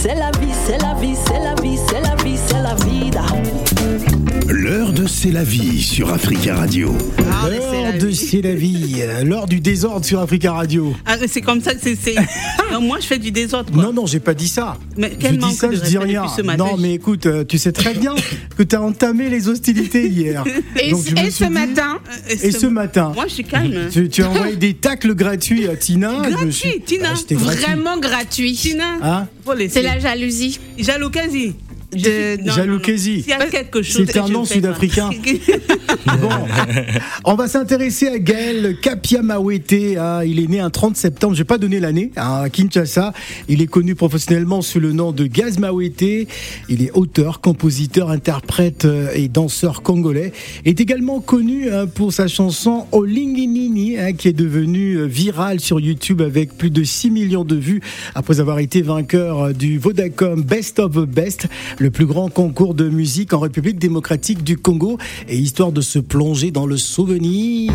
c'est la vie, c'est la vie, c'est la vie, c'est la vie, c'est la vida. C'est la vie sur Africa Radio. Ah, L'heure de vie. C'est la vie, euh, l'heure du désordre sur Africa Radio. Ah, c'est comme ça que c'est. moi, je fais du désordre. Quoi. Non, non, j'ai pas dit ça. Mais je quel dis manque ça, je dis rien. depuis ce matin. Non, mais écoute, euh, tu sais très bien que tu as entamé les hostilités hier. Et, Donc, je ce dit- matin, Et ce matin, Moi, je suis calme. tu, tu as envoyé des tacles gratuits à Tina. je Gratuit, suis- Tina. Ah, gratuit. vraiment gratuit. Tina, Hein. C'est la jalousie. Jalousie. Chose. C'est un nom sud-africain. Bon, on va s'intéresser à Gaël Kapiamawete. hein. Il est né un 30 septembre, je vais pas donner l'année, hein, à Kinshasa. Il est connu professionnellement sous le nom de Gaz Mawete. Il est auteur, compositeur, interprète euh, et danseur congolais. Il est également connu hein, pour sa chanson Olinginini, hein, qui est devenue euh, virale sur YouTube avec plus de 6 millions de vues après avoir été vainqueur euh, du Vodacom Best of the Best, le plus grand concours de musique en République démocratique du Congo, et histoire de se plonger dans le souvenir.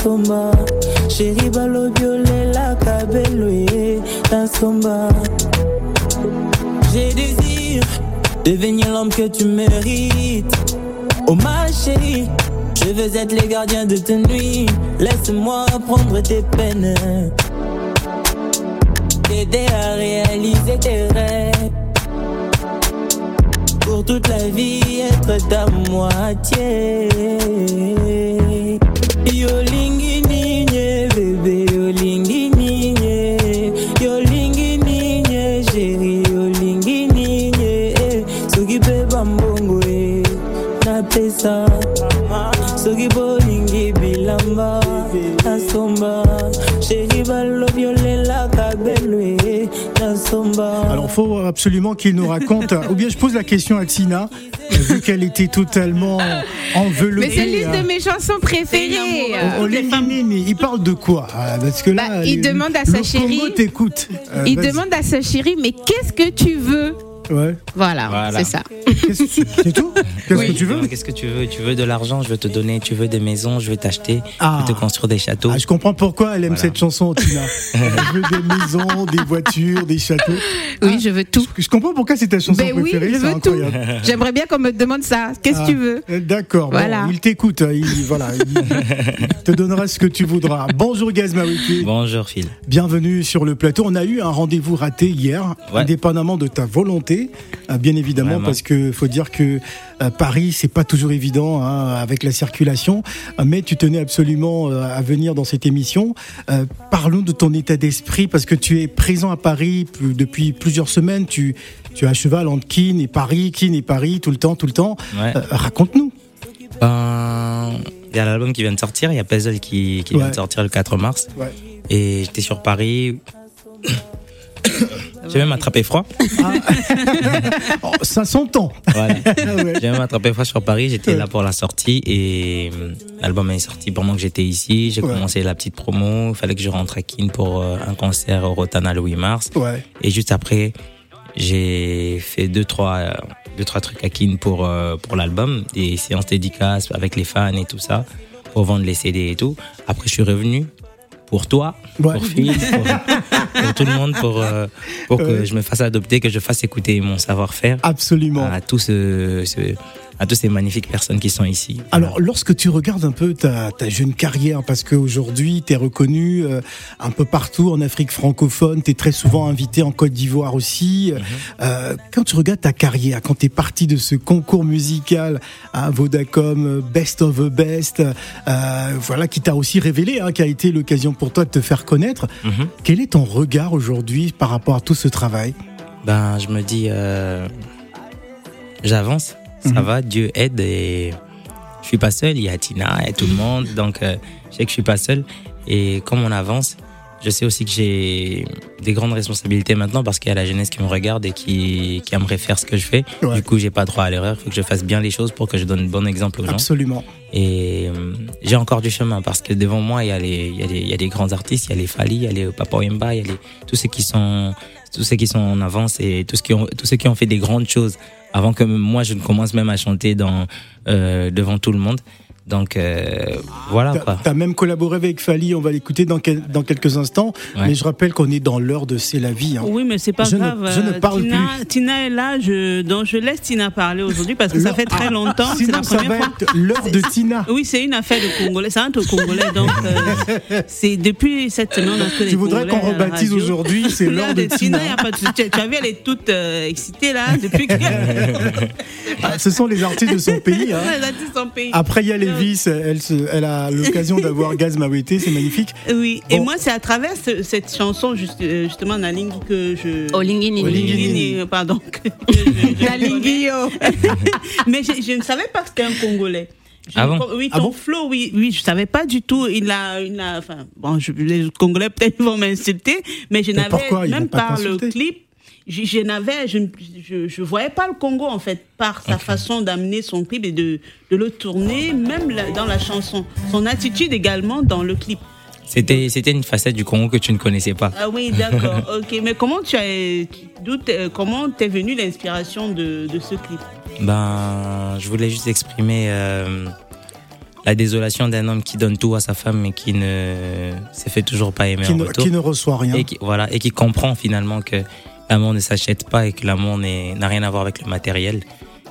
Nasomba sheri balobi olelaka belo ye nasomba j'ai désir devenir l'homme que tu mérites. Oh ma chérie je veux être les gardiens de tes nuits. Laisse-moi prendre tes peines. T'aider à réaliser tes rêves. Pour toute la vie être ta moitié. Napesa, soki bolingi bilamba, nasomba, chérie balobi olelaka belo nasomba. Alors, faut absolument qu'il nous raconte, ou bien je pose la question à Tina, euh, vu qu'elle était totalement enveloppée. Mais c'est l'une hein. de mes chansons préférées. Oh, Olinginini, il parle de quoi Ah, Parce que là, Bah, il les- demande à sa chérie- Congo t'écoute. Euh, Il demande à sa chérie, mais qu'est-ce que tu veux? Ouais. Voilà, Voilà. c'est ça. Qu'est-ce que- C'est tout? Qu'est-ce que tu veux? Qu'est-ce que tu veux? Tu veux de l'argent, je veux te donner. Tu veux des maisons, je vais t'acheter. Ah. Je vais te construire des châteaux. Ah, je comprends pourquoi elle aime Voilà. cette chanson, Tina. Elle veut des maisons, des voitures, des châteaux. Oui, je veux tout. Je comprends pourquoi c'est ta chanson Ben oui, préférée, je c'est veux tout. incroyable. J'aimerais bien qu'on me demande ça. Qu'est-ce que tu veux? Ah, euh, D'accord, bon, Voilà. il t'écoute, hein, il, voilà, il te donnera ce que tu voudras. Bonjour Gazmawiki, Bonjour Phil. bienvenue sur le plateau. On a eu un rendez-vous raté hier, Ouais. indépendamment de ta volonté, euh, bien évidemment, Vraiment. parce que faut dire que euh, Paris, c'est pas toujours évident hein, avec la circulation, euh, mais tu tenais absolument euh, à venir dans cette émission. Euh, parlons de ton état d'esprit, parce que tu es présent à Paris depuis plusieurs semaines. Tu, tu es à cheval entre Keene et Paris, Keene et Paris, tout le temps, tout le temps. Ouais. Euh, Raconte-nous. Ben, il y a l'album qui vient de sortir, il y a Puzzle qui, qui vient de sortir le 4 mars. Ouais. Et j'étais sur Paris. J'ai même attrapé froid. Oh, ça s'entend. Voilà. Ouais. J'ai même attrapé froid sur Paris. J'étais là pour la sortie et euh, l'album est sorti pendant que j'étais ici. J'ai Ouais. commencé la petite promo. Il fallait que je rentre à Keene pour euh, un concert au Rotana le 8 mars. Et juste après, j'ai fait deux trois euh, deux trois trucs à Keene pour pour l'album, des séances dédicaces avec les fans et tout ça, pour vendre les CD et tout. Après, je suis revenu pour toi, Ouais. pour Phil, pour, pour tout le monde, pour euh, pour que Ouais. je me fasse adopter, que je fasse écouter mon savoir-faire Absolument. à tous ce, ce- à tous ces magnifiques personnes qui sont ici. Alors, lorsque tu regardes un peu ta, ta jeune carrière, parce qu'aujourd'hui, tu es reconnu euh, un peu partout en Afrique francophone, tu es très souvent invité en Côte d'Ivoire aussi. Euh, quand tu regardes ta carrière, quand tu es parti de ce concours musical à Vodacom, euh, Best of the Best, euh, voilà, qui t'a aussi révélé, hein, qui a été l'occasion pour toi de te faire connaître, Mhm. quel est ton regard aujourd'hui par rapport à tout ce travail? Ben, je me dis, euh, j'avance, ça Mhm. va, Dieu aide et je suis pas seul, il y a Tina et tout le monde, donc euh, je sais que je suis pas seul. Et comme on avance, je sais aussi que j'ai des grandes responsabilités maintenant parce qu'il y a la jeunesse qui me regarde et qui, qui aimerait faire ce que je fais. Ouais. Du coup, j'ai pas droit à l'erreur, il faut que je fasse bien les choses pour que je donne le bon exemple aux gens. Absolument. Et euh, j'ai encore du chemin parce que devant moi, il y a les, il y a les, il y a des grands artistes, il y a les Fali, il y a les Papa Wemba, il y a les, tous ceux qui sont, tous ceux qui sont en avance et tous, qui ont, tous ceux qui ont fait des grandes choses avant que moi je ne commence même à chanter dans, euh, devant tout le monde. Donc euh, voilà T'as- quoi. T'as même collaboré avec Fali, on va l'écouter dans, quel- dans quelques instants. Ouais. Mais je rappelle qu'on est dans l'heure de C'est la vie. hein. Oui, mais c'est pas Je ne- grave. je ne euh, parle Tina, plus. Tina est là, je, donc je laisse Tina parler aujourd'hui parce que ça fait très longtemps. C'est Sinon, la ça première va fois. être l'heure de Tina. Oui, c'est une affaire de Congolais. C'est entre Congolais. Donc, euh, c'est depuis cette semaine que les Tu voudrais qu'on Congolais la rebaptise aujourd'hui, c'est l'heure de Tina. y a pas de souci. Tu tu as vu, elle est toute euh, excitée là depuis que. Ah, ce sont les artistes de son pays. hein. Elle a dit son pays. Après, il y a Elle, se- elle a l'occasion d'avoir Gaz Mawete, c'est magnifique. Oui, et moi, c'est à travers ce- cette chanson, juste, euh, justement, Nalingi, que je. Olingini. Olingini. Olingini, pardon. que je- je- La Lingio. Mais je, je ne savais pas que c'était un Congolais. Ah bon Oui, Ah ton bon flow, oui, oui, je savais pas du tout. Il a, il a, enfin, bon, je, les Congolais peut-être vont m'insulter, mais je n'avais pourquoi Ils vont même pas par le clip, je, je n'avais, je, je, je voyais pas le Congo en fait par sa façon d'amener son clip et de, de le tourner, même la- dans la chanson, son attitude également dans le clip. C'était, c'était une facette du Congo que tu ne connaissais pas. Ah oui, d'accord, ok. Mais comment tu as, d'où t'es- comment t'es venue l'inspiration de, de ce clip? Ben, je voulais juste exprimer euh, la désolation d'un homme qui donne tout à sa femme mais qui ne se fait toujours pas aimer Qui en ne, retour. qui ne reçoit rien. et qui, voilà, et qui comprend finalement que l'amour ne s'achète pas et que l'amour n'a rien à voir avec le matériel.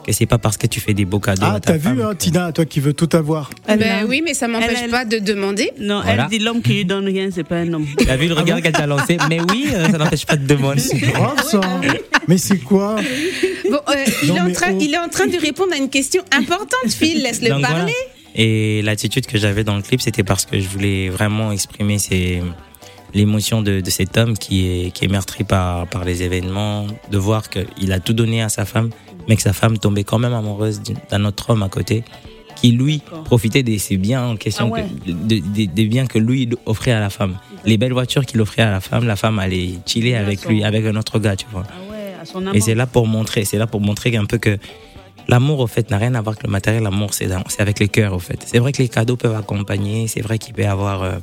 Que c'est pas parce que tu fais des beaux cadeaux. Ah, à ta t'as vu, hein, Tina, toi qui veux tout avoir. Elle Ben a- oui, mais ça m'empêche Elle, pas de demander. Non, Voilà. elle dit l'homme qui lui donne rien, c'est pas un homme. T'as vu le regard qu'elle t'a lancé Mais oui, euh, ça n'empêche pas de demander. Grave ça. Mais c'est quoi Bon, euh, il, Non, est en mais train, oh. il est en train de répondre à une question importante, Phil. Laisse-le parler. voilà. Et l'attitude que j'avais dans le clip, c'était parce que je voulais vraiment exprimer ces- l'émotion de, de cet homme qui est, qui est meurtri par, par les événements, de voir qu'il a tout donné à sa femme, mais que sa femme tombait quand même amoureuse d'un autre homme à côté, qui lui profitait des ses biens en question, Ah ouais. que- de- de- des biens que lui offrait à la femme. Les belles voitures qu'il offrait à la femme, la femme allait chiller avec lui, avec un autre gars, tu vois. Ah ouais, à son amant. Et c'est là pour montrer, c'est là pour montrer un peu que l'amour, au fait, n'a rien à voir avec le matériel. L'amour, c'est avec les cœurs, au fait. C'est vrai que les cadeaux peuvent accompagner, c'est vrai qu'il peut y avoir euh,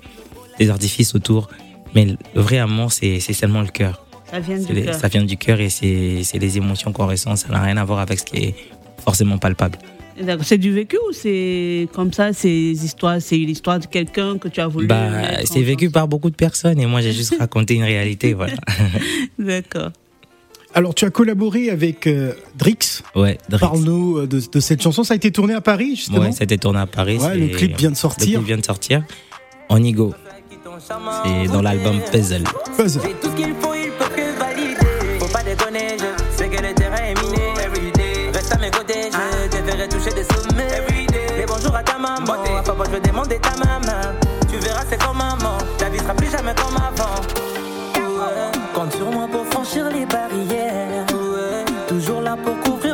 des artifices autour, mais le vrai amour, c'est c'est seulement le cœur. Ça vient du cœur. Ça vient du cœur et c'est c'est les émotions qu'on ressent. Ça n'a rien à voir avec ce qui est forcément palpable. D'accord. C'est du vécu ou c'est comme ça, ces histoires, c'est l'histoire de quelqu'un que tu as voulu Bah, c'est vécu par beaucoup de personnes et moi, j'ai juste raconté une réalité, voilà. D'accord. Alors, tu as collaboré avec euh, Drix. Ouais, Drix. Parle-nous euh, de, de cette chanson. Ça a été tourné à Paris, justement. Ouais, c'était tourné à Paris. Ouais, le clip vient de Le sortir. clip vient de sortir. On y go. C'est dans l'album Puzzle. J'ai tout ce qu'il faut, il peut que valider. Faut pas déconner, je sais que le terrain est miné. Everyday. Reste à mes côtés, je te ferai toucher des sommets. Everyday. Les bonjours à ta maman. À papa, je vais demander ta maman. Tu verras, c'est comme maman. Ta vie sera plus jamais comme avant. Ouais. Compte sur moi pour franchir les barrières. Ouais. Toujours là pour couvrir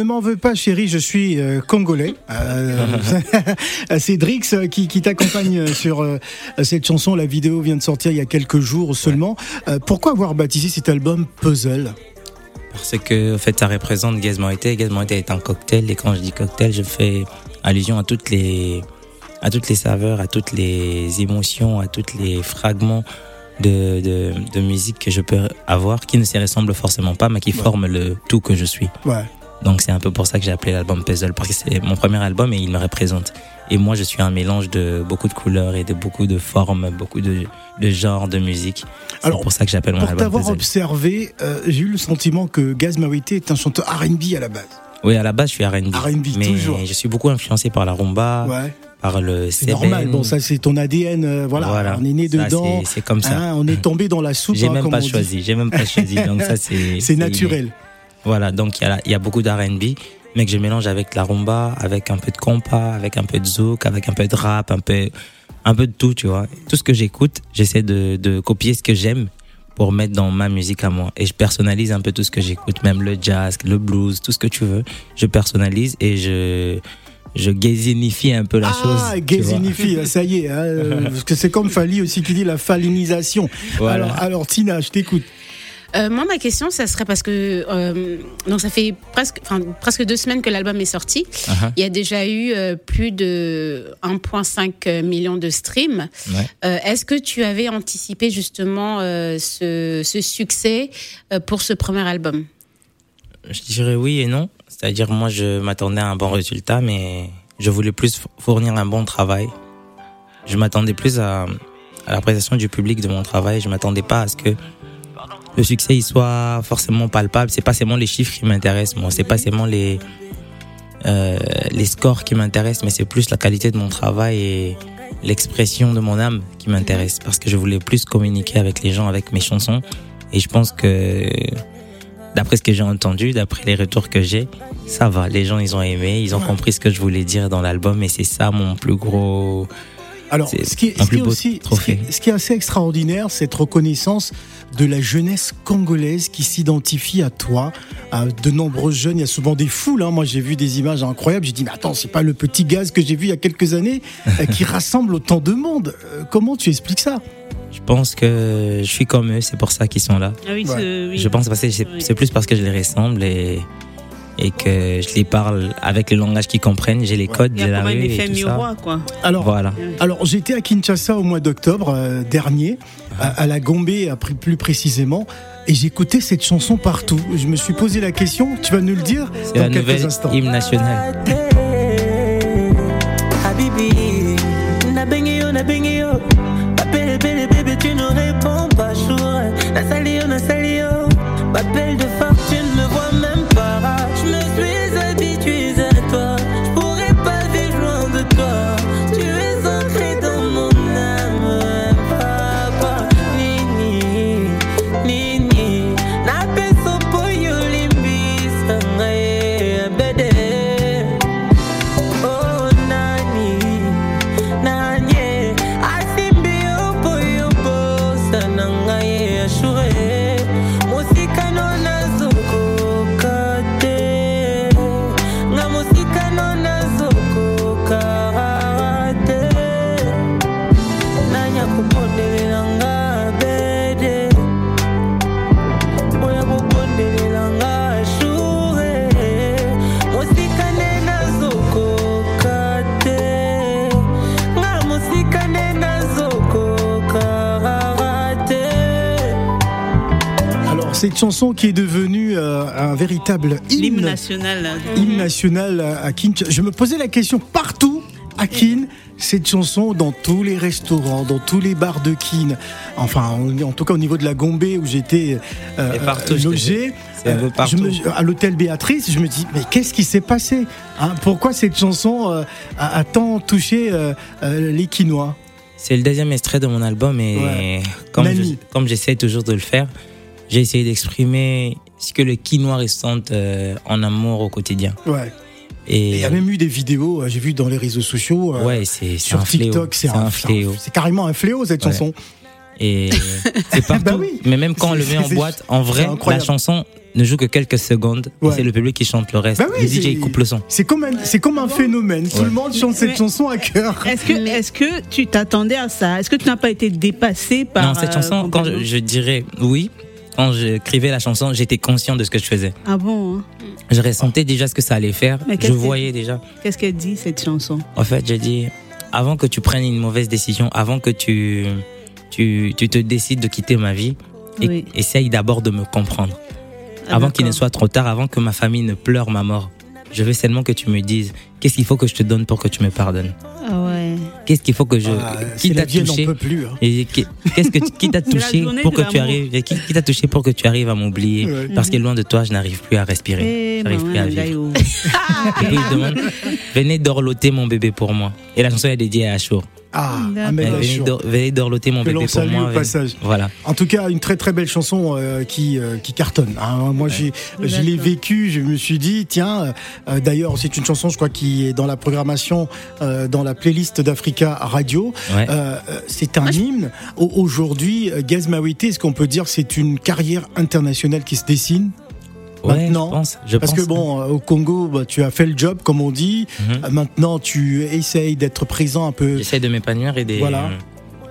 ne m'en veux pas, chérie, je suis euh, congolais. Euh, c'est Drix euh, qui, qui t'accompagne sur euh, cette chanson. La vidéo vient de sortir il y a quelques jours seulement. Pourquoi avoir baptisé cet album Puzzle? Parce que, en fait, ça représente Gaz Moïté. Gaz Moïté est un cocktail. Et quand je dis cocktail, je fais allusion à toutes les, à toutes les saveurs, à toutes les émotions, à tous les fragments de, de, de musique que je peux avoir qui ne se ressemblent forcément pas, mais qui forment le tout que je suis. Ouais. Donc c'est un peu pour ça que j'ai appelé l'album Puzzle, parce que c'est mon premier album et il me représente. Et moi, je suis un mélange de beaucoup de couleurs et de beaucoup de formes, beaucoup de, de genres de musique. C'est Alors, pour ça que j'appelle mon Pour album t'avoir Puzzle. observé, euh, j'ai eu le sentiment que Gaz Mawete est un chanteur R&B à la base. Oui, à la base, je suis R&B. R&B, mais toujours. je suis beaucoup influencé par la rumba, Ouais. par le C'est normal. Bon, ça, c'est ton ADN. euh, voilà. Voilà. On est né Ça, dedans. c'est- comme ça. Hein, on est tombé dans la soupe. J'ai hein, même comme pas choisi, j'ai même pas choisi. Donc ça, c'est C'est naturel. Voilà, donc il y, a y beaucoup d'R&B, mais que je mélange avec la rumba, avec un peu de compas, avec un peu de zouk, avec un peu de rap, un peu, un peu de tout, tu vois. Tout ce que j'écoute, j'essaie de, de copier ce que j'aime pour mettre dans ma musique à moi. Et je personnalise un peu tout ce que j'écoute, même le jazz, le blues, tout ce que tu veux. Je personnalise et je, je un peu la chose. Ah, vois. gazénifie, là, ça y est. hein, parce que c'est comme Fali aussi qui dit la falinisation. Voilà. Alors, alors, Tina, je t'écoute. Euh, moi, ma question, ça serait parce que euh, donc ça fait presque, enfin, presque deux semaines que l'album est sorti. Uh-huh. Il y a déjà eu euh, plus de 1,5 million de streams. Ouais. Euh, Est-ce que tu avais anticipé justement euh, ce, ce succès euh, pour ce premier album? Je dirais oui et non. C'est-à-dire, moi, je m'attendais à un bon résultat, mais je voulais plus fournir un bon travail. Je m'attendais plus à, à l'appréciation du public de mon travail. Je m'attendais pas à ce que le succès il soit forcément palpable. C'est pas seulement les chiffres qui m'intéressent, moi. C'est pas seulement les euh, les scores qui m'intéressent, mais c'est plus la qualité de mon travail et l'expression de mon âme qui m'intéresse. Parce que je voulais plus communiquer avec les gens avec mes chansons. Et je pense que d'après ce que j'ai entendu, d'après les retours que j'ai, ça va. Les gens, ils ont aimé, ils ont compris ce que je voulais dire dans l'album et c'est ça mon plus gros. Alors, ce qui est, ce qui aussi, ce qui, trophée. est, ce qui est assez extraordinaire, cette reconnaissance de la jeunesse congolaise qui s'identifie à toi. À de nombreux jeunes, il y a souvent des foules. hein. Moi, j'ai vu des images incroyables. J'ai dit, mais attends, c'est pas le petit gaz que j'ai vu il y a quelques années euh, qui rassemble autant de monde. Euh, comment tu expliques ça? Je pense que je suis comme eux, c'est pour ça qu'ils sont là. Ah oui, Ouais. oui. Je pense parce que c'est Oui. c'est plus parce que je les ressemble et, et que je les parle avec le langage qu'ils comprennent. J'ai les codes de a la rue effet et tout ça. miroir, quoi. Alors, Voilà. Alors j'étais à Kinshasa au mois d'octobre euh, dernier, à, à la Gombe plus précisément, et j'écoutais cette chanson partout. Je me suis posé la question, tu vas nous le dire C'est dans quelques instants. hymne nationale. chanson qui est devenue euh, un véritable hymne, national. hymne national à à Kinshasa. Je me posais la question partout à Kin. Cette chanson dans tous les restaurants, dans tous les bars de Kin, enfin en, en tout cas au niveau de la Gombe où j'étais euh, partout, logé, Euh, je me- à l'hôtel Béatrice, je me dis mais qu'est-ce qui s'est passé hein? Pourquoi cette chanson euh, a, a tant touché euh, euh, les Quinois C'est le deuxième extrait de mon album et Ouais. comme, Nani. je- comme j'essaie toujours de le faire, j'ai essayé d'exprimer ce que le quinoa ressente euh, en amour au quotidien. Ouais. Et il y a même eu des vidéos, euh, j'ai vu dans les réseaux sociaux. euh, ouais, c'est Sur un fléau. TikTok, c'est un, fléau. C'est carrément un fléau cette Ouais. chanson. Et c'est partout. Bah oui. Mais même quand on le met en boîte, en vrai, la chanson ne joue que quelques secondes. Ouais. Et c'est le public qui chante le reste. Bah oui, le DJ coupe le son. C'est comme un, c'est comme un phénomène. Tout le monde chante cette Mais- chanson à cœur. Est-ce que, est-ce que tu t'attendais à ça? Est-ce que tu n'as pas été dépassé par. non, cette euh, chanson, quand je dirais oui, quand j'écrivais la chanson, j'étais conscient de ce que je faisais. Ah bon hein? Je ressentais déjà ce que ça allait faire. Mais Je voyais déjà. Qu'est-ce qu'elle dit, cette chanson? En fait, j'ai dit, avant que tu prennes une mauvaise décision, avant que tu, tu, tu te décides de quitter ma vie, et- essaye d'abord de me comprendre. Ah, avant qu'il ne soit trop tard, avant que ma famille ne pleure ma mort. Je veux seulement que tu me dises, qu'est-ce qu'il faut que je te donne pour que tu me pardonnes? Ah ouais. Qu'est-ce qu'il faut que je... Ah, qui c'est la t'a touché peut plus. hein. et qui- qu'est-ce que qui t'a touché pour que tu arrives qui, qui t'a touché pour que tu arrives à m'oublier Ouais. parce que loin de toi je n'arrive plus à respirer Eh, j'arrive plus à vivre et puis il demande venez dorloter mon bébé pour moi et la chanson est dédiée à Achour Ah, ah, mais bien venez, sûr. dor- venez dorloter mon Que bébé pour salue moi au passage. voilà En tout cas, une très très belle chanson euh, qui, euh, qui cartonne. hein. Moi, j'ai, je l'ai D'accord. vécu, je me suis dit, tiens, euh, d'ailleurs, c'est une chanson, je crois, qui est dans la programmation, euh, dans la playlist d'Africa Radio. ouais Euh, euh, c'est un hymne. Au- Aujourd'hui, euh, Gaz Mawete, est-ce qu'on peut dire que c'est une carrière internationale qui se dessine? Ouais maintenant, je pense je Parce pense que bon, euh, au Congo, bah, tu as fait le job, comme on dit. Mhm. Euh, Maintenant, tu essayes d'être présent un peu. j'essaie de m'épanouir et de, Voilà.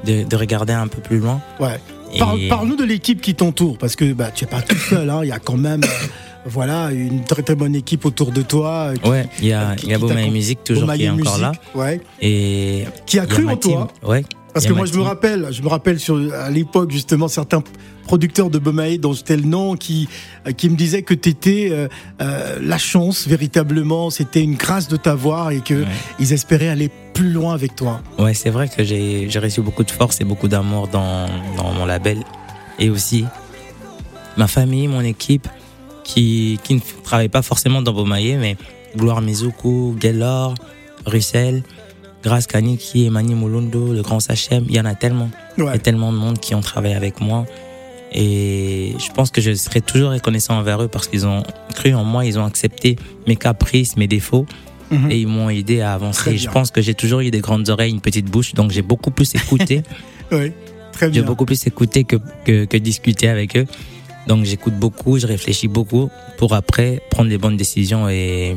de, de regarder un peu plus loin Ouais. Et- Parle- Parle-nous de l'équipe qui t'entoure, parce que bah, tu n'es pas tout seul. hein. Il y a quand même, euh, voilà, une très très bonne équipe autour de toi. euh, qui- ouais il y a qui- y a qui Musique toujours qui est encore là Ouais. et Qui a cru en toi. ouais Parce que moi, je me rappelle, je me rappelle sur, à l'époque, justement, certains producteurs de Bomae, dont c'était le nom, qui, euh, qui me disaient que tu étais la chance, véritablement. C'était une grâce de t'avoir et que Ouais. ils espéraient aller plus loin avec toi. Ouais, c'est vrai que j'ai reçu beaucoup de force et beaucoup d'amour dans, dans mon label. Et aussi, ma famille, mon équipe, qui, qui ne travaille pas forcément dans Bomaye, mais Gloire Mizuku, Gelor, Russell, Grace Kaniki, Emani Molundo, le grand Sachem, il y en a tellement. Il y Ouais. a tellement de monde qui ont travaillé avec moi. Et je pense que je serai toujours reconnaissant envers eux parce qu'ils ont cru en moi, ils ont accepté mes caprices, mes défauts Mhm. et ils m'ont aidé à avancer. Je pense que j'ai toujours eu des grandes oreilles, une petite bouche, donc j'ai beaucoup plus écouté. Ouais. Très j'ai bien. beaucoup plus écouté que, que, que discuté avec eux. Donc j'écoute beaucoup, je réfléchis beaucoup pour après prendre les bonnes décisions et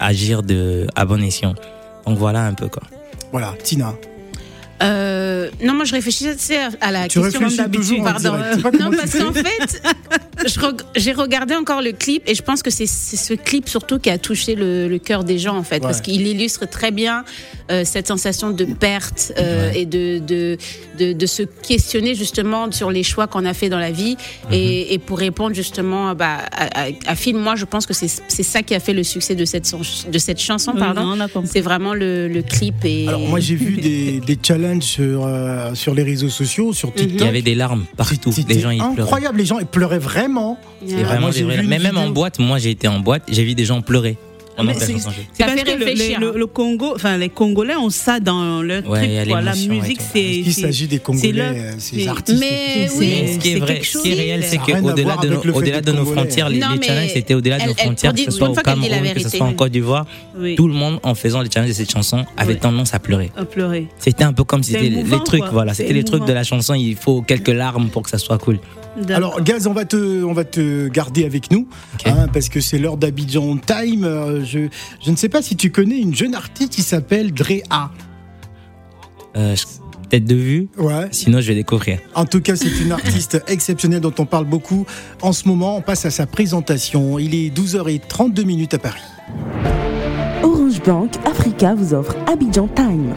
agir de, à bon escient. Donc voilà un peu quoi. Voilà, Tina. Euh, non, moi je réfléchissais à- la Tu question d'habitude. Pardon. pas Non, parce qu'en fait, j'ai regardé encore le clip et je pense que c'est ce clip surtout qui a touché le, le cœur des gens en fait, parce qu'il illustre très bien euh, cette sensation de perte euh, Ouais. et de, de, de, de se questionner justement sur les choix qu'on a fait dans la vie. Mhm. et, et pour répondre justement bah, à, à, à Phil, moi je pense que c'est c'est ça qui a fait le succès de cette, de cette chanson. Pardon. C'est vraiment le, le clip. Et... Alors moi j'ai vu des, des challenges sur, euh, sur les réseaux sociaux, sur TikTok. Il y avait des larmes partout. Les gens ils pleuraient. incroyable, les gens ils pleuraient vraiment. Vraiment. Mais même en boîte, moi j'ai été en boîte, j'ai vu des gens pleurer. C'est- parce que le, le- hein. le Congo, enfin les Congolais ont ça dans leur Ouais, truc. quoi. La musique, c'est. Il s'agit des Congolais, leur- euh, ces c'est- artistes. Mais c'est- oui. Ce qui est vrai, ce qui est réel, c'est qu'au-delà de, nos, au-delà de frontières, les, Non, les challenges c'était au-delà de nos frontières, que ce soit au Cameroun, que ce soit en Côte d'Ivoire, tout le monde en faisant les challenges de cette chanson avait tendance à pleurer. à pleurer. C'était un peu comme c'était les trucs, voilà, c'était les trucs de la chanson, il faut quelques larmes pour que ça soit cool. Alors Gaz, on va te, on va te garder avec nous, hein, parce que c'est l'heure d'Abidjan Time. Je, je ne sais pas si tu connais une jeune artiste qui s'appelle Drea. Euh, je- Peut-être de vue, Ouais. sinon je vais découvrir. En tout cas, c'est une artiste exceptionnelle dont on parle beaucoup. En ce moment, on passe à sa présentation. Il est 12h32 minutes à Paris. Orange Bank Africa vous offre Abidjan Time.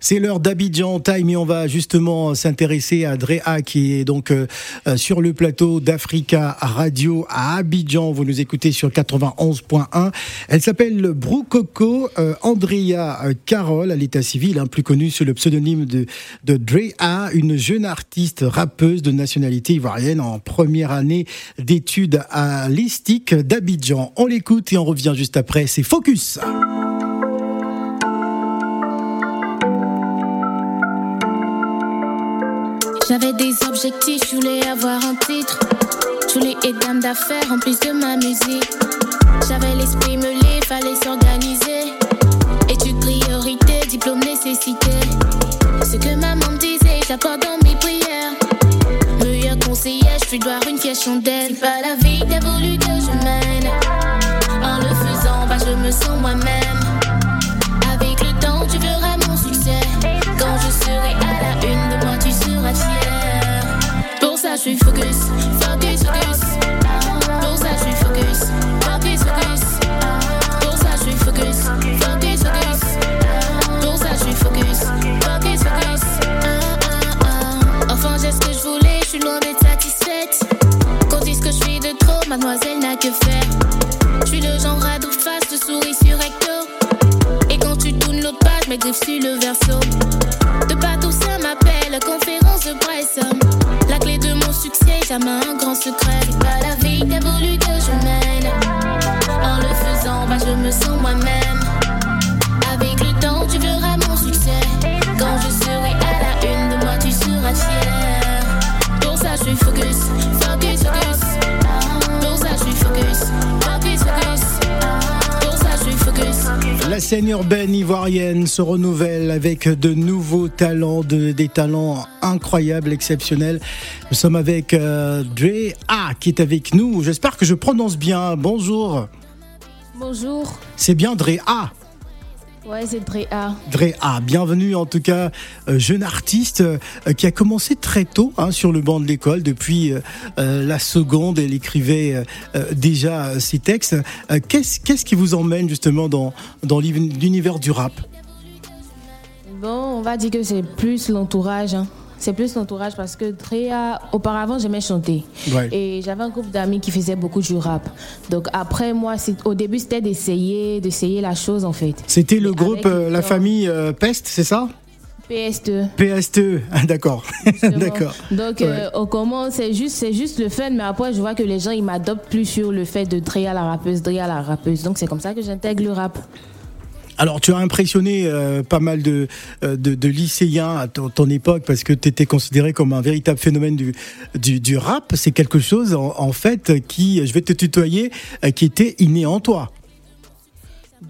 C'est l'heure d'Abidjan Time et on va justement s'intéresser à Drea qui est donc euh, euh, sur le plateau d'Africa Radio à Abidjan. Vous nous écoutez sur 91.1. Elle s'appelle Broukoko euh, Andrea Carole à l'état civil, hein, plus connue sous le pseudonyme de, de Drea, une jeune artiste rappeuse de nationalité ivoirienne en première année d'études à l'ISTIC d'Abidjan. On l'écoute et on revient juste après. C'est Focus. J'avais des objectifs, je voulais avoir un titre. Je voulais être dame d'affaires en plus de ma musique. J'avais l'esprit mêlé, fallait s'organiser. Études priorité, diplôme nécessité. Ce que maman me disait, j'apporte dans mes prières. Meilleur conseiller, je suis doire une fière chandelle. Pas la vie que voulu que je mène. En le faisant, bah je me sens moi-même. Suis focus, focus, focus. Pour ça, je suis focus, focus, focus. Pour ça, je suis focus, focus, focus. Pour ça, je suis focus, focus, focus. Ah, ah, ah. Enfin, j'ai ce que je voulais, je suis loin d'être satisfaite. Qu'on dise que je suis de trop, mademoiselle n'a que faire. Je suis le genre à double face, de souris sur recto. Et quand tu tournes l'autre page, mes griffes sur le verso. Succès, La scène urbaine ivoirienne se renouvelle avec de nouveaux talents, de- des talents incroyables, exceptionnels. Nous sommes avec euh, Dre A qui est avec nous. J'espère que je prononce bien. Bonjour. Bonjour, C'est bien Dre A. ouais c'est Drea. Dre A, bienvenue en tout cas, euh, jeune artiste euh, qui a commencé très tôt hein, sur le banc de l'école. Depuis euh, la seconde, elle écrivait déjà ses textes. Qu'est-ce qui vous emmène justement dans, dans l'uni- l'univers du rap? Bon, on va dire que c'est plus l'entourage. hein. C'est plus l'entourage parce que Drea, auparavant, j'aimais chanter. Ouais. Et j'avais un groupe d'amis qui faisaient beaucoup du rap. Donc après, moi, au début, c'était d'essayer, d'essayer la chose en fait. C'était le Et groupe euh, La. Famille euh, Peste, c'est ça? PST. PSTE, Ah, d'accord. d'accord. Donc, Ouais. euh, on commence, c'est juste, c'est juste le fun, mais après, je vois que les gens, ils m'adoptent plus sur le fait de Drea la rappeuse, Drea la rappeuse. Donc, c'est comme ça que j'intègre le rap. Alors, tu as impressionné euh, pas mal de, euh, de, de lycéens à ton, époque parce que tu étais considéré comme un véritable phénomène du rap. C'est quelque chose, en, en fait, qui, je vais te tutoyer, euh, qui était inné en toi.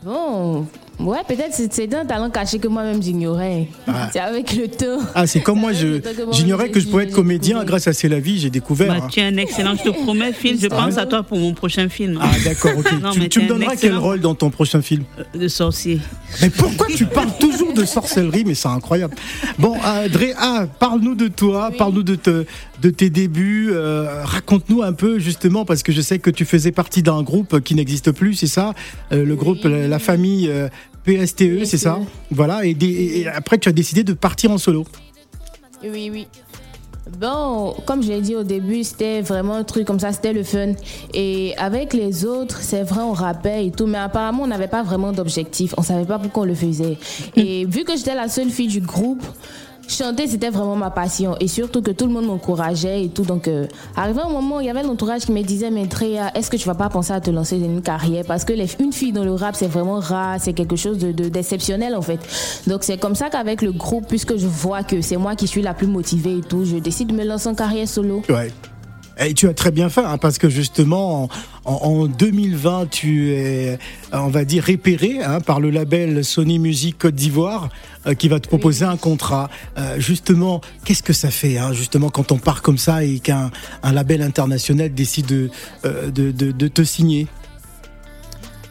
Bon, ouais, peut-être c'est un talent caché que moi-même j'ignorais. Ah. C'est avec le temps. Ah, c'est comme moi, je j'ignorais que je pouvais être comédien découvert. grâce à C'est la vie, j'ai découvert. Bah, hein. tu es un excellent, je te promets, Phil, je Ah pense à toi pour mon prochain film. Ah, d'accord, ok. Non, tu mais tu me donneras quel rôle dans ton prochain film? De sorcier. Mais pourquoi tu parles toujours de sorcellerie Mais c'est incroyable. Bon, euh, Dre, ah, parle-nous de toi, parle-nous de, te- de tes débuts. euh, Raconte-nous un peu, justement, parce que je sais que tu faisais partie d'un groupe qui n'existe plus, c'est ça? Euh, Le groupe La, la famille euh, PSTE, c'est ça Voilà, et, des- et- et après, tu as décidé de partir en solo. Oui, oui. Bon, comme je l'ai dit au début, c'était vraiment un truc comme ça, c'était le fun. Et avec les autres, c'est vrai, on rappait et tout, mais apparemment, on n'avait pas vraiment d'objectif. On savait pas pourquoi on le faisait. Et vu que j'étais la seule fille du groupe, chanter, c'était vraiment ma passion. Et surtout que tout le monde m'encourageait et tout. Donc, euh, arrivé un moment, il y avait l'entourage qui me disait, mais Drea, est-ce que tu vas pas penser à te lancer dans une carrière? Parce que une fille dans le rap, c'est vraiment rare, c'est quelque chose de, de- d'exceptionnel en fait. Donc, c'est comme ça qu'avec le groupe, puisque je vois que c'est moi qui suis la plus motivée et tout, je décide de me lancer en carrière solo. Et tu as très bien fait, hein, parce que justement, en, en- en 2020, tu es, euh, on va dire, repéré hein, par le label Sony Music Côte d'Ivoire, euh, qui va te proposer un contrat. Euh, justement, qu'est-ce que ça fait, hein, justement, quand on part comme ça et qu'un un label international décide de, euh, de, de- de te signer?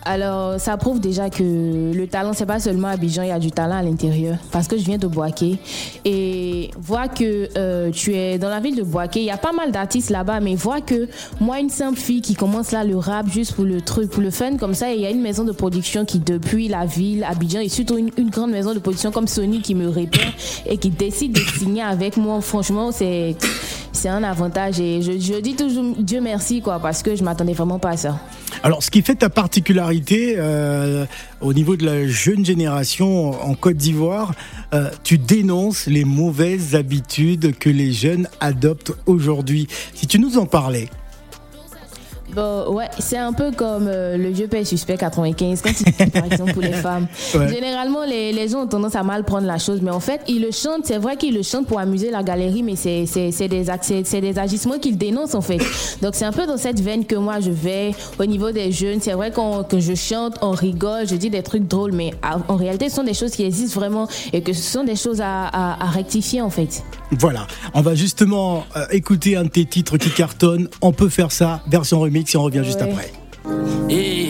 Alors, ça prouve déjà que le talent, c'est pas seulement à Abidjan, il y a du talent à l'intérieur. Parce que je viens de Boaké. Et vois que euh, tu es dans la ville de Boaké, il y a pas mal d'artistes là-bas, mais vois que moi, une simple fille qui commence là le rap juste pour le truc, pour le fun, comme ça, et il y a une maison de production qui, depuis la ville, Abidjan, et surtout une, une grande maison de production comme Sony qui me repère et qui décide de signer avec moi. Franchement, c'est. C'est un avantage et je, dis toujours Dieu merci quoi parce que je m'attendais vraiment pas à ça. Alors, ce qui fait ta particularité euh, au niveau de la jeune génération en Côte d'Ivoire, euh, tu dénonces les mauvaises habitudes que les jeunes adoptent aujourd'hui. Si tu nous en parlais. Bon, ouais, c'est un peu comme euh, le vieux père suspect 95, quand il par exemple, pour les femmes. Ouais. Généralement, les, les gens ont tendance à mal prendre la chose, mais en fait, ils le chantent, c'est vrai qu'ils le chantent pour amuser la galerie, mais c'est des, des agissements qu'ils dénoncent, en fait. Donc, c'est un peu dans cette veine que moi, je vais au niveau des jeunes. C'est vrai qu'on que je chante, on rigole, je dis des trucs drôles, mais à- en réalité, ce sont des choses qui existent vraiment et que ce sont des choses à, à- à rectifier, en fait. Voilà, on va justement euh, écouter un de tes titres qui cartonne. On peut faire ça, version remix, et on revient juste Ouais. après. Eh.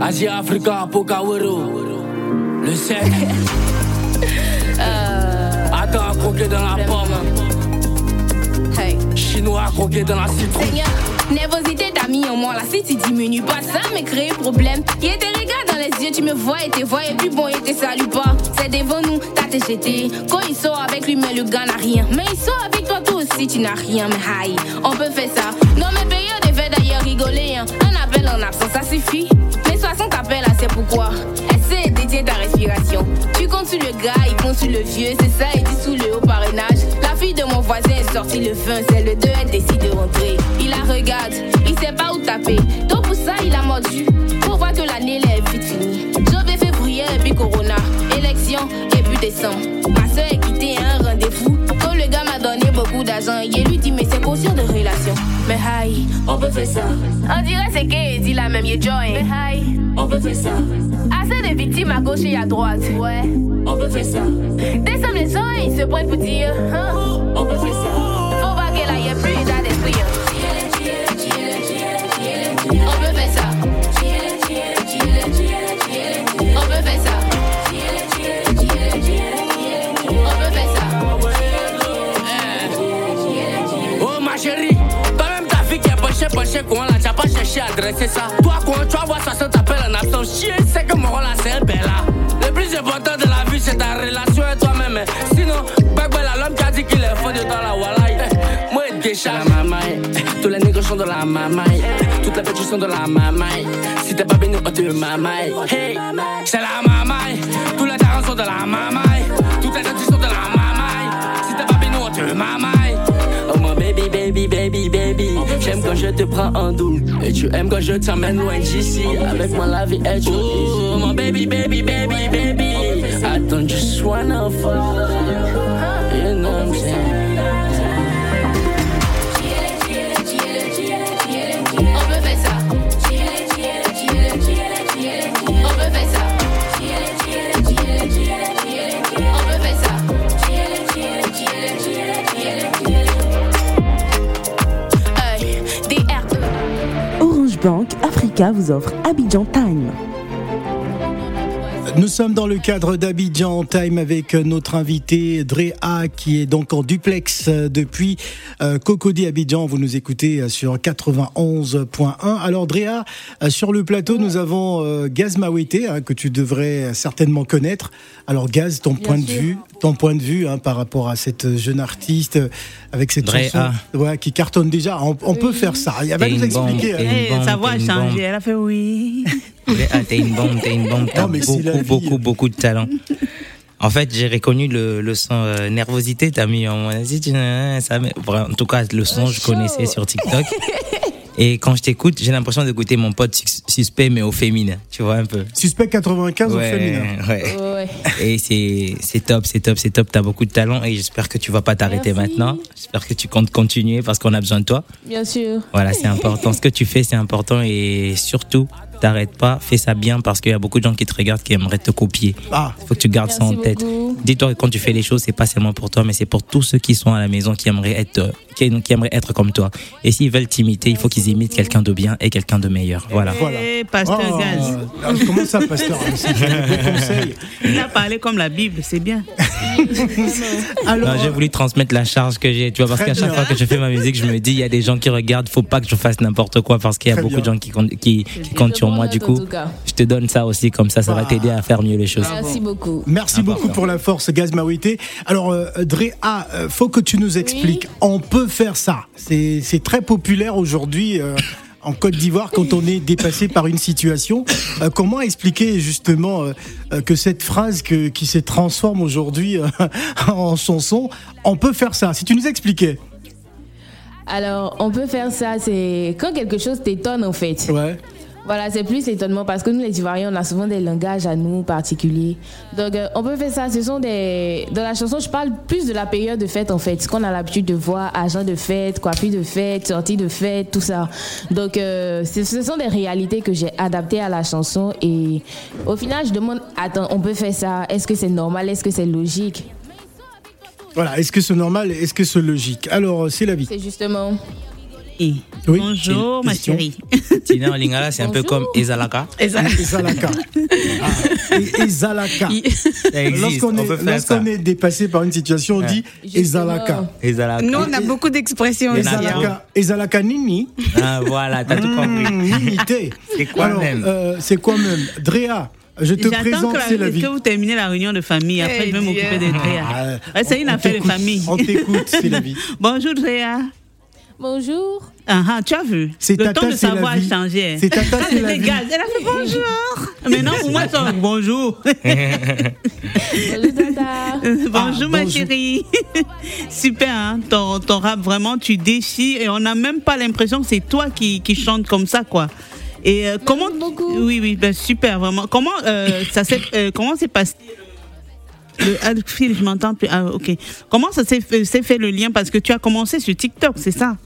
Asia Africa Pokawero Le 7 Attends croquer dans la pomme. Hey. Chinois croquer dans la citrouille. Seigneur, nervosité t'a mis en moi là. Si tu diminues pas, ça me crée problème. Il te regarde dans les yeux, tu me vois et te vois, et puis bon, il te salue pas. C'est devant nous, t'as te jeté. Quand il sort avec lui, mais le gars n'a rien. Mais il sort avec toi, toi aussi, tu n'as rien. Mais aïe, on peut faire ça. Non, mais payeur de fait d'ailleurs rigoler. Hein. Un appel en absence, ça suffit. Mais 60 appels c'est pourquoi? Essaie de ta respiration? Tu comptes sur le gars, il compte sur le vieux. C'est ça, il dit sous le haut parrainage. La fille de mon voisin est sortie le fin, c'est le 2, elle décide de rentrer. Il la regarde, il sait pas où taper. Donc pour ça, il a mordu. Pour voir que l'année là est vite finie. Janvier, février et puis Corona. Élection et puis décembre. Donné beaucoup d'argent, il lui dit mais c'est caution de relation. Mais aïe, on peut faire ça. On dirait c'est qu'il dit la même, il est joint. Mais aïe, on peut faire ça. Assez de victimes à gauche et à droite. Ouais, on peut faire ça. Décembre les gens, ils se prennent pour dire. hein, On peut faire ça. Comment là, t'as pas cherché à adresser ça. Toi, quand tu vas voir ça, ça t'appelle en absence. Chier, c'est que mon là, c'est un bel là. Le plus important de la vie, c'est ta relation avec toi-même. Sinon, Bagbela, l'homme qui a dit qu'il est faux de dans la walaï. Moi, déjà la mamaille. Tous les négros sont de la mamaille. Toutes les petits sont de la mamaille. Si t'es pas béni, on te mamaille. Hey, c'est la mamaille. Tous les darons sont de la mamaille. J'aime quand je te prends en double. Et tu aimes quand je t'emmène loin d'ici. Avec moi, la vie est trop. Oh mon baby, baby, baby, baby. Attends, just wanna fuck. You know what I'm saying? Vous offre Abidjan Time. Nous sommes dans le cadre d'Abidjan Time avec notre invité Drea qui est donc en duplex depuis euh, Cocody Abidjan. Vous nous écoutez euh, sur 91.1. Alors Drea, euh, sur le plateau, nous avons Gaz Mawete hein, que tu devrais certainement connaître. Alors Gaz, ton point de vue, ton point de vue hein, par rapport à cette jeune artiste avec cette Drea. chanson ouais, qui cartonne déjà. On, on peut faire ça. Elle va nous expliquer. hein. bombe, sa voix a changé. Elle a fait oui. Ah, T'es une bombe, t'es une bombe, t'as beaucoup, beaucoup, beaucoup de talent. En fait, j'ai reconnu le, le son euh, nervosité, t'as mis en ça, En tout cas, le son, je connaissais sur TikTok. Et quand je t'écoute, j'ai l'impression d'écouter mon pote suspect, mais au féminin. Tu vois un peu. Suspect 95 au Ouais, féminin. ouais. Ouais. Et c'est c'est top, c'est top, c'est top. T'as beaucoup de talent et j'espère que tu vas pas t'arrêter maintenant. J'espère que tu comptes continuer parce qu'on a besoin de toi. Bien sûr. Voilà, c'est important. Ce que tu fais, c'est important et surtout, t'arrêtes pas, fais ça bien parce qu'il y a beaucoup de gens qui te regardent qui aimeraient te copier. Ah, Il faut que tu gardes ça en tête. Dis-toi que quand tu fais les choses, c'est pas seulement pour toi, mais c'est pour tous ceux qui sont à la maison qui aimeraient être, qui, qui aimeraient être comme toi. Et s'ils veulent t'imiter, il faut qu'ils imitent quelqu'un de bien et quelqu'un de meilleur. Voilà. voilà. Eh, Pasteur Oh, Gaz. ah, comment ça, pasteur C'est un bon conseil. Il a parlé comme la Bible, c'est bien. Alors, Non, j'ai voulu transmettre la charge que j'ai, tu vois, parce qu'à chaque bien. fois que je fais ma musique, je me dis, il y a des gens qui regardent, faut pas que je fasse n'importe quoi parce qu'il y a Très beaucoup bien. de gens qui comptent, qui, qui comptent sur moi. Du coup, je te donne ça aussi, comme ça, ça va t'aider à faire mieux les choses. Merci beaucoup. Merci beaucoup pour la force, Gaz. Alors, euh, Dre, ah, euh, faut que tu nous expliques. On peut faire ça. C'est c'est très populaire aujourd'hui. En Côte d'Ivoire, quand on est dépassé par une situation, Euh, comment expliquer justement euh, euh, que cette phrase que, qui se transforme aujourd'hui euh, en chanson, on peut faire ça? Si tu nous expliquais. Alors, on peut faire ça, c'est quand quelque chose t'étonne en fait. Ouais. Voilà, c'est plus étonnement parce que nous, les Ivoiriens, on a souvent des langages à nous particuliers. Donc, euh, on peut faire ça. Ce sont des. Dans la chanson, je parle plus de la période de fête, en fait. Ce qu'on a l'habitude de voir, agent de fête, coiffure de fête, sortie de fête, tout ça. Donc, euh, ce ce sont des réalités que j'ai adaptées à la chanson. Et au final, je demande attends, on peut faire ça? Est-ce que c'est normal? Est-ce que c'est logique? Voilà. Est-ce que c'est normal? Est-ce que c'est logique? Alors, euh, c'est la vie. C'est justement. Oui, Bonjour, ma chérie. Tina en lingala, c'est un peu comme Ezalaka. Ezalaka. Ah, Ezalaka. Existe, Lorsqu'on on est, dépassé par une situation, on dit Ezalaka. Ezalaka. Nous, on a beaucoup d'expressions. Ezalaka, Ezalaka Nini. Ah, voilà, t'as tout compris. Mmh, Nimité. C'est quoi Alors, même? euh, C'est quoi même? Drea, je te présente, que, c'est la la- vie. que vous terminez la réunion de famille. Après, Eh je vais Dieu. m'occuper de Dréa. Ah, Ouais, c'est une affaire de famille. On t'écoute, c'est la vie. Bonjour, Dréa. Bonjour. Ah, ah, tu as vu? C'est Le tata, ton de c'est sa la voix a changé. C'est tata, Quand c'est la vie. elle a fait bonjour. Maintenant, pour moi, c'est bonjour. Bonjour, Tata. bonjour, ma bonjour. chérie. Super, hein ton, ton rap, vraiment, tu déchires et on n'a même pas l'impression que c'est toi qui, qui chante comme ça, quoi. Et euh, comment beaucoup. Oui, oui, ben, super, vraiment. Comment euh, ça s'est euh, comment s'est passé? Le, Phil, je m'entends plus. Ah, ok. Comment ça s'est fait, le lien? Parce que tu as commencé sur TikTok, c'est ça?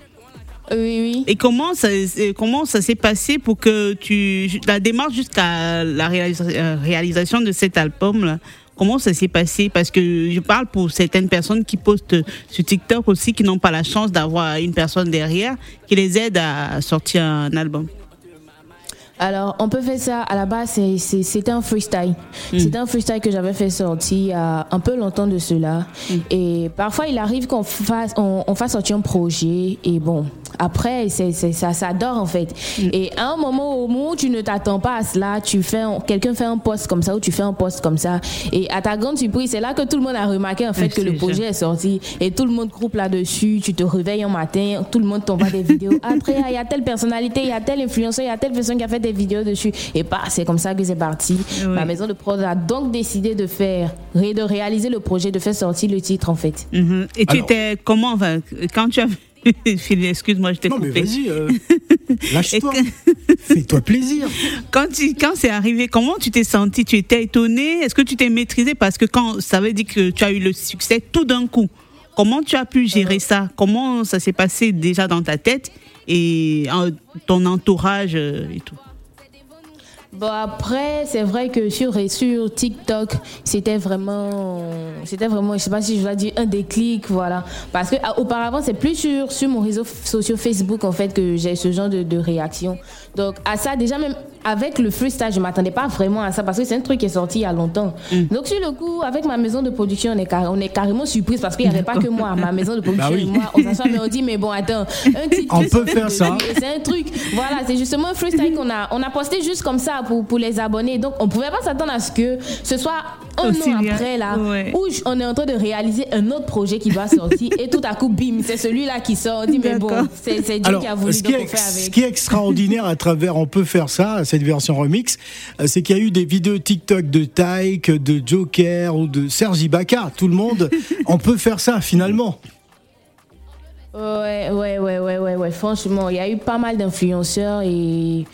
Oui, oui. Et comment ça, comment ça s'est passé pour que tu. La démarche jusqu'à la réalisa- euh, réalisation de cet album-là Comment ça s'est passé? Parce que je parle pour certaines personnes qui postent sur TikTok aussi, qui n'ont pas la chance d'avoir une personne derrière qui les aide à sortir un album. Alors, on peut faire ça. À la base, c'est- c'est- c'était un freestyle. Mm. C'était un freestyle que j'avais fait sortir il y a un peu longtemps de cela. Mm. Et parfois, il arrive qu'on fasse, on, on fasse sortir un projet. Et bon, après, c'est c'est- ça, ça dort en fait. Mm. Et à un moment, au moment où tu ne t'attends pas à cela, tu fais, un- quelqu'un fait un post comme ça ou tu fais un post comme ça. Et à ta grande surprise, c'est là que tout le monde a remarqué en fait que le projet est sorti. Et tout le monde groupe là-dessus. Tu te réveilles un matin, tout le monde t'envoie des vidéos. Après, il y a telle personnalité, il y a tel influenceur, il y a telle personne qui a fait des vidéos dessus. Et bah, c'est comme ça que c'est parti. Oui. Ma maison de prod a donc décidé de faire, de réaliser le projet, de faire sortir le titre en fait. Mhm. Et tu Alors- étais comment enfin, quand tu as excuse-moi, je t'ai Non, mais coupé. vas-y, euh, lâche-toi. Et Fais-toi plaisir. Quand, tu- quand c'est arrivé, comment tu t'es senti? Tu étais étonné Est-ce que tu t'es maîtrisé Parce que quand ça veut dire que tu as eu le succès tout d'un coup, comment tu as pu gérer ça? Comment ça s'est passé déjà dans ta tête et en- ton entourage euh, et tout? Bon après, c'est vrai que sur sur TikTok, c'était vraiment, c'était vraiment, je sais pas si je dois dire un déclic, voilà. Parce que ah, auparavant, c'est plus sur sur mon réseau social Facebook en fait que j'ai ce genre de, de réaction. Donc à ça, déjà même avec le freestyle, je m'attendais pas vraiment à ça parce que c'est un truc qui est sorti il y a longtemps. Donc sur le coup, avec ma maison de production, on est, car- on est carrément surprise parce qu'il n'y avait pas que moi, ma maison de production Bah oui. et moi, on s'assoit mais on dit mais bon attends, un titre On peut faire ça. c'est un truc, voilà, c'est justement un freestyle qu'on a, on a posté juste comme ça pour, pour les abonnés. Donc, on pouvait pas s'attendre à ce que ce soit un Aussi an bien. après, là, Ouais. où on est en train de réaliser un autre projet qui doit sortir. et tout à coup, bim, c'est celui-là qui sort. On dit, mais bon, c'est Dieu Alors, qui a voulu, ce qui, est, on fait ce avec. qui est extraordinaire à travers On peut faire ça, cette version remix, euh, c'est qu'il y a eu des vidéos TikTok de Taïk, de Joker ou de Serge Ibaka. Tout le monde, on peut faire ça finalement. Ouais, ouais, ouais, ouais, ouais, ouais. Franchement, il y a eu pas mal d'influenceurs et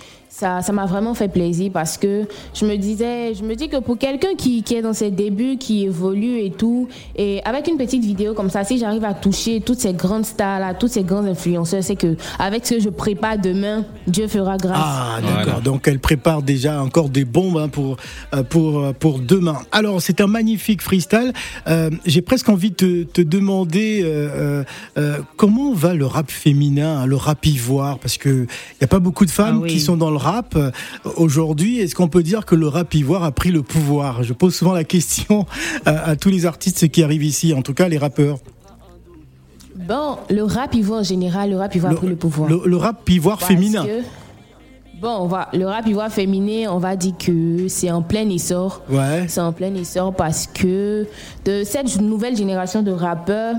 ça, ça m'a vraiment fait plaisir parce que je me disais, je me dis que pour quelqu'un qui, qui est dans ses débuts, qui évolue et tout, et avec une petite vidéo comme ça, si j'arrive à toucher toutes ces grandes stars là, tous ces grands influenceurs, c'est que avec ce que je prépare demain, Dieu fera grâce. Ah, d'accord. Voilà. Donc, elle prépare déjà encore des bombes hein, pour, euh, pour, euh, pour demain. Alors, c'est un magnifique freestyle. Euh, J'ai presque envie de te, te demander euh, euh, euh, comment va le rap féminin, hein, le rap ivoire, parce que il n'y a pas beaucoup de femmes Ah oui. qui sont dans le rap euh, aujourd'hui. Est-ce qu'on peut dire que le rap ivoire a pris le pouvoir? Je pose souvent la question à, à tous les artistes qui arrivent ici, en tout cas les rappeurs. Bon, le rap ivoire en général, le rap ivoire a pris le pouvoir. Le, le rap ivoire Parce féminin. que- Bon, on va, le rap ivoire féminin, on va dire que c'est en plein essor. Ouais. C'est en plein essor parce que de cette nouvelle génération de rappeurs,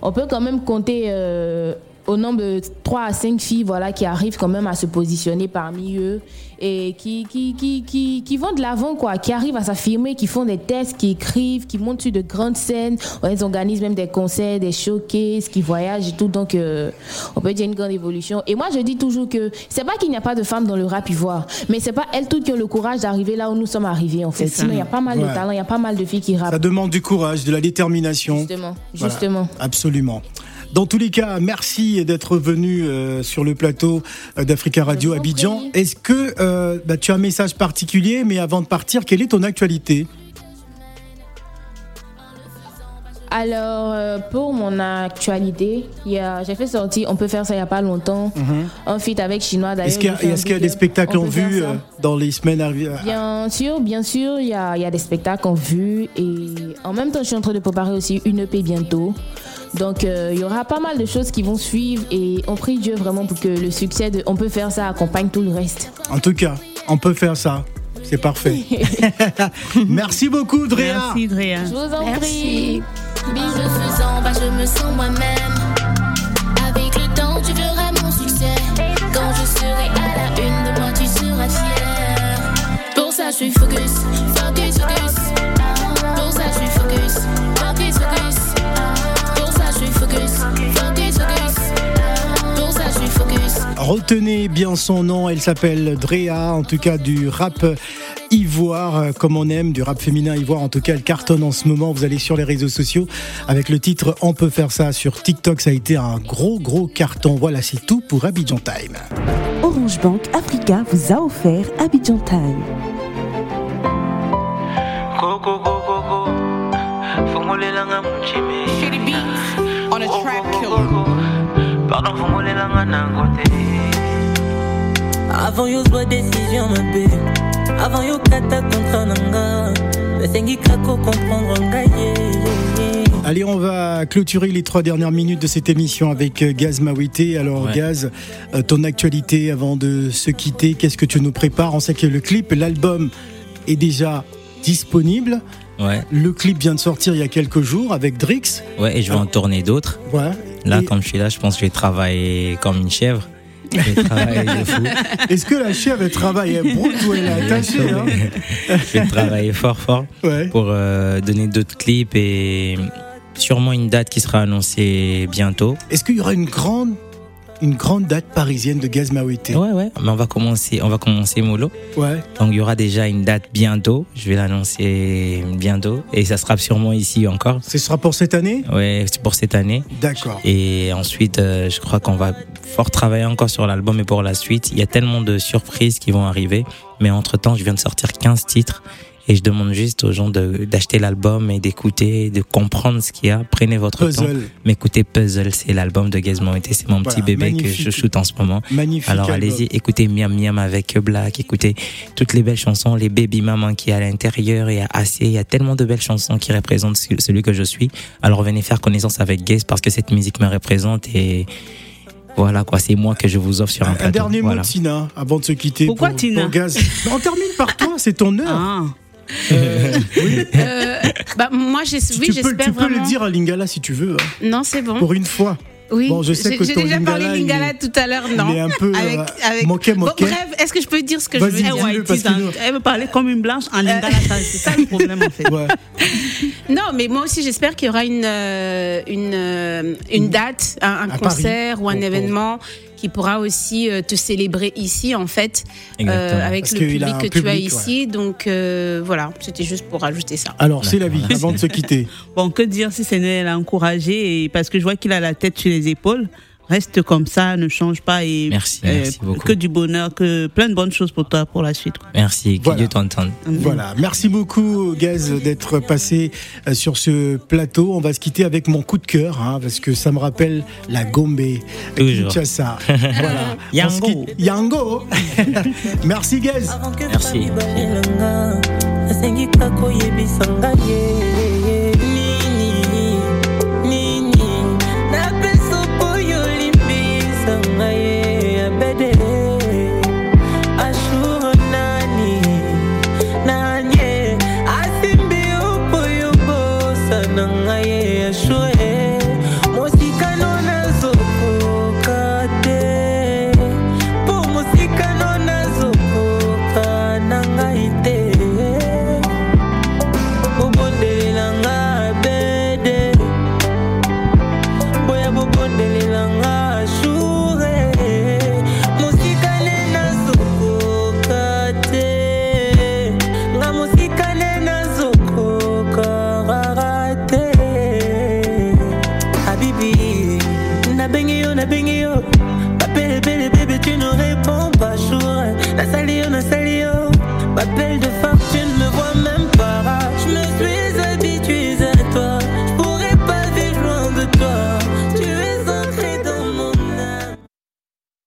on peut quand même compter euh, au nombre de 3 à 5 filles voilà, qui arrivent quand même à se positionner parmi eux et qui, qui, qui, qui, qui vont de l'avant, quoi, qui arrivent à s'affirmer, qui font des tests, qui écrivent, qui montent sur de grandes scènes. Ils organisent même des concerts, des showcases, qui voyagent et tout. Donc, euh, on peut dire une grande évolution. Et moi, je dis toujours que c'est pas qu'il n'y a pas de femmes dans le rap ivoire, mais c'est pas elles toutes qui ont le courage d'arriver là où nous sommes arrivés, en fait. Sinon, il y a pas mal de talents, il y a pas mal de filles qui rappent. Ça demande du courage, de la détermination. Justement, Voilà, justement. absolument. Dans tous les cas, merci d'être venu euh, sur le plateau euh, d'Africa Radio Abidjan. Est-ce que euh, bah, tu as un message particulier Mais avant de partir, quelle est ton actualité? Alors, euh, pour mon actualité, il y a- j'ai fait sortir, on peut faire ça il n'y a pas longtemps, un feat avec Chinois d'ailleurs. Est-ce qu'il y a, y des spectacles On en vue euh, dans les semaines à venir? Bien sûr, bien sûr, il y a, y a des spectacles en vue et en même temps, je suis en train de préparer aussi une EP bientôt. Donc, euh, il y aura pas mal de choses qui vont suivre et on prie Dieu vraiment pour que le succès de On peut faire ça accompagne tout le reste. En tout cas, on peut faire ça. C'est parfait. Merci beaucoup, Drea. Merci, Drea. Je vous en Merci. prie. Bisous faisant, bah je me sens moi-même. Avec le temps, tu verras mon succès. Quand je serai à la une de moi, tu seras fier. Pour ça, je suis focus, focus, focus. Pour ça, je suis focus, focus, focus. Pour ça, je suis focus, focus, focus. Retenez bien son nom, elle s'appelle Drea, en tout cas du rap ivoire, euh, comme on aime, du rap féminin ivoire, en tout cas elle cartonne en ce moment, vous allez sur les réseaux sociaux avec le titre On peut faire ça sur TikTok, ça a été un gros gros carton, voilà c'est tout pour Abidjan Time. Orange Bank Africa vous a offert Abidjan Time. Go, go, go, go, go. Fungulelanga mchime. Shitty beats on a track killer. Avant mabe Avant nasengi kako ngai. Allez, on va clôturer les trois dernières minutes de cette émission avec euh, Gaz Mawité. Alors, Ouais. Gaz, euh, ton actualité avant de se quitter, qu'est-ce que tu nous prépares? On sait que le clip, l'album est déjà disponible. Ouais, Le clip vient de sortir il y a quelques jours avec Drix. ouais, et je vais en tourner d'autres. Ouais. Là, Et comme je suis là, je pense que je vais travailler comme une chèvre. Est-ce que la chèvre elle travaille Elle broute ou elle est attachée hein Je vais travailler fort, fort Ouais. pour euh, donner d'autres clips et sûrement une date qui sera annoncée bientôt. Est-ce qu'il y aura une grande, une grande date parisienne de Gaz Mawité Ouais, ouais, mais on va commencer, on va commencer mollo. Ouais. Donc il y aura déjà une date bientôt. Je vais l'annoncer bientôt et ça sera sûrement ici encore. Ce sera pour cette année? Ouais, c'est pour cette année. D'accord. Et ensuite, euh, je crois qu'on va fort travailler encore sur l'album et pour la suite. Il y a tellement de surprises qui vont arriver. Mais entre-temps, je viens de sortir 15 titres. Et je demande juste aux gens de- d'acheter l'album et d'écouter, de comprendre ce qu'il y a. Prenez votre temps. Puzzle. Mais écoutez Puzzle, c'est l'album de Gazement et c'est mon petit bébé que je shoot en ce moment. Magnifique. Alors allez-y, écoutez Miam Miam avec Black, écoutez toutes les belles chansons, les Baby Maman qui est à l'intérieur, il y a assez, il y a tellement de belles chansons qui représentent ce- celui que je suis. Alors venez faire connaissance avec Gaze parce que cette musique me représente et voilà quoi, c'est moi que je vous offre sur un, Un, plateau. dernier voilà. mot Tina avant de se quitter. Pourquoi pour- Tina pour Gaz. On termine par toi, c'est ton heure. Ah. Euh, oui. Euh, bah, moi, j'ai- Tu- oui, tu peux, j'espère tu peux vraiment. le dire à Lingala si tu veux, hein, Non, c'est bon. pour une fois. Oui, Bon, je sais j'ai que j'ai déjà parlé Lingala, il Lingala est- tout à l'heure, non il est un peu, avec, euh, avec... moquet, Bon, moquet. bref, est-ce que je peux dire ce que je veux dire? Ouais, nous- Elle me parlait comme une blanche en lingala, c'est ça le problème en fait. Ouais. Non, mais moi aussi, j'espère qu'il y aura une, une, une date, un, concert Paris. ou un événement qui pourra aussi euh, te célébrer ici, en fait, euh, avec Parce le public que tu as ici. Donc euh, voilà, c'était juste pour rajouter ça. Alors, c'est la vie, avant de se quitter. Bon, que dire si ce n'est l'a encouragé et parce que je vois qu'il a la tête sur les épaules. Reste comme ça, ne change pas et Merci, euh, merci beaucoup. que du bonheur, que plein de bonnes choses pour toi pour la suite. quoi. Merci, que Voilà. Dieu t'entende. Voilà, merci beaucoup Gaz d'être passé euh, sur ce plateau. On va se quitter avec mon coup de cœur, hein, parce que ça me rappelle la Gombe, Toujours. Kinshasa. Voilà. Yango. quitte- Yango. merci Gaz. Que Merci.